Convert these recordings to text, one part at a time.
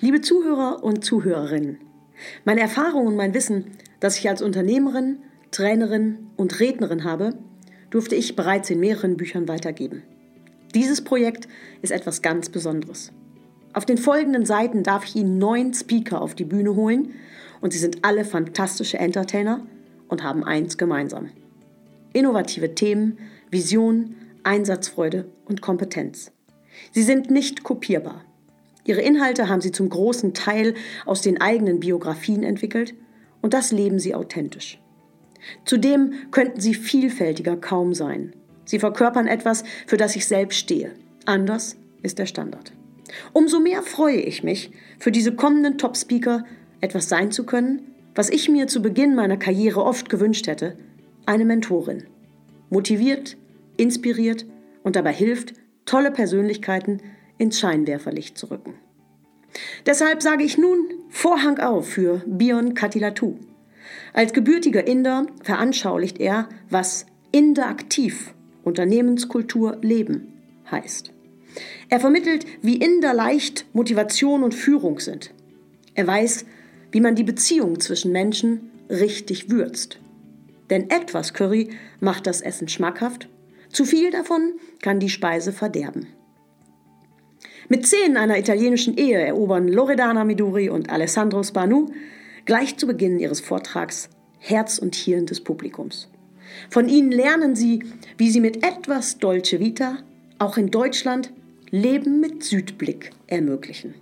Liebe Zuhörer und Zuhörerinnen, meine Erfahrung und mein Wissen, das ich als Unternehmerin, Trainerin und Rednerin habe, durfte ich bereits in mehreren Büchern weitergeben. Dieses Projekt ist etwas ganz Besonderes. Auf den folgenden Seiten darf ich Ihnen neun Speaker auf die Bühne holen und sie sind alle fantastische Entertainer und haben eins gemeinsam. Innovative Themen, Vision, Einsatzfreude und Kompetenz. Sie sind nicht kopierbar. Ihre Inhalte haben sie zum großen Teil aus den eigenen Biografien entwickelt und das leben sie authentisch. Zudem könnten sie vielfältiger kaum sein. Sie verkörpern etwas, für das ich selbst stehe. Anders ist der Standard. Umso mehr freue ich mich, für diese kommenden Top-Speaker etwas sein zu können, was ich mir zu Beginn meiner Karriere oft gewünscht hätte, eine Mentorin. Motiviert, inspiriert und dabei hilft, tolle Persönlichkeiten ins Scheinwerferlicht zu rücken. Deshalb sage ich nun Vorhang auf für Bion Katilatu. Als gebürtiger Inder veranschaulicht er, was interaktiv Unternehmenskultur leben heißt. Er vermittelt, wie Inder leicht Motivation und Führung sind. Er weiß, wie man die Beziehung zwischen Menschen richtig würzt. Denn etwas Curry macht das Essen schmackhaft, zu viel davon kann die Speise verderben. Mit Szenen einer italienischen Ehe erobern Loredana Miduri und Alessandro Spanu gleich zu Beginn ihres Vortrags Herz und Hirn des Publikums. Von ihnen lernen sie, wie sie mit etwas Dolce Vita auch in Deutschland Leben mit Südblick ermöglichen.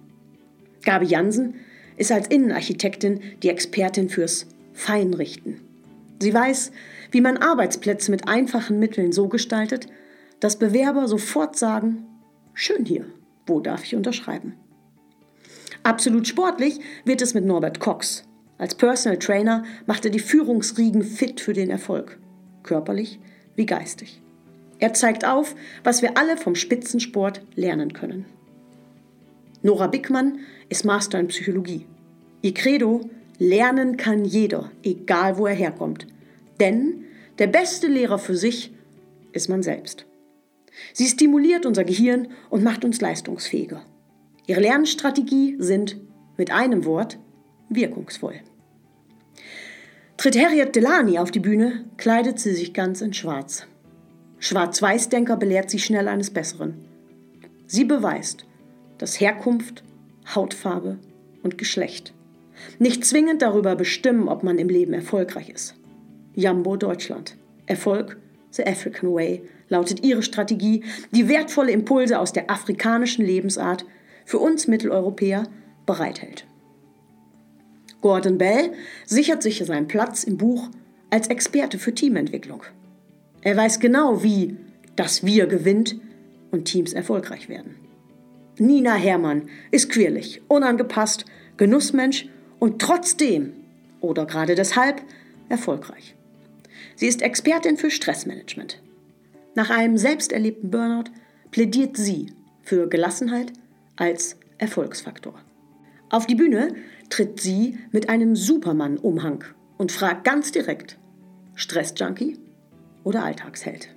Gabi Jansen ist als Innenarchitektin die Expertin fürs Feinrichten. Sie weiß, wie man Arbeitsplätze mit einfachen Mitteln so gestaltet, dass Bewerber sofort sagen, schön hier, wo darf ich unterschreiben? Absolut sportlich wird es mit Norbert Cox. Als Personal Trainer macht er die Führungsriegen fit für den Erfolg, körperlich wie geistig. Er zeigt auf, was wir alle vom Spitzensport lernen können. Nora Bickmann ist Master in Psychologie. Ihr Credo, lernen kann jeder, egal wo er herkommt. Denn der beste Lehrer für sich ist man selbst. Sie stimuliert unser Gehirn und macht uns leistungsfähiger. Ihre Lernstrategie sind mit einem Wort wirkungsvoll. Tritt Harriet Delany auf die Bühne, kleidet sie sich ganz in Schwarz. Schwarz-Weiß-Denker belehrt sie schnell eines Besseren. Sie beweist, dass Herkunft, Hautfarbe und Geschlecht nicht zwingend darüber bestimmen, ob man im Leben erfolgreich ist. Jambo Deutschland. Erfolg, The African Way, lautet ihre Strategie, die wertvolle Impulse aus der afrikanischen Lebensart für uns Mitteleuropäer bereithält. Gordon Bell sichert sich seinen Platz im Buch als Experte für Teamentwicklung. Er weiß genau, wie das Wir gewinnt und Teams erfolgreich werden. Nina Hermann ist quirlig, unangepasst, Genussmensch und trotzdem oder gerade deshalb erfolgreich. Sie ist Expertin für Stressmanagement. Nach einem selbst erlebten Burnout plädiert sie für Gelassenheit als Erfolgsfaktor. Auf die Bühne tritt sie mit einem Superman-Umhang und fragt ganz direkt: Stressjunkie oder Alltagsheld?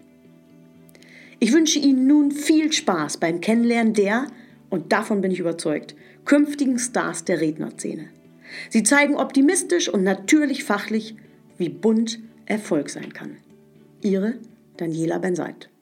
Ich wünsche Ihnen nun viel Spaß beim Kennenlernen der, und davon bin ich überzeugt, künftigen Stars der Rednerszene. Sie zeigen optimistisch und natürlich fachlich, wie bunt Erfolg sein kann. Ihre Daniela Benseit.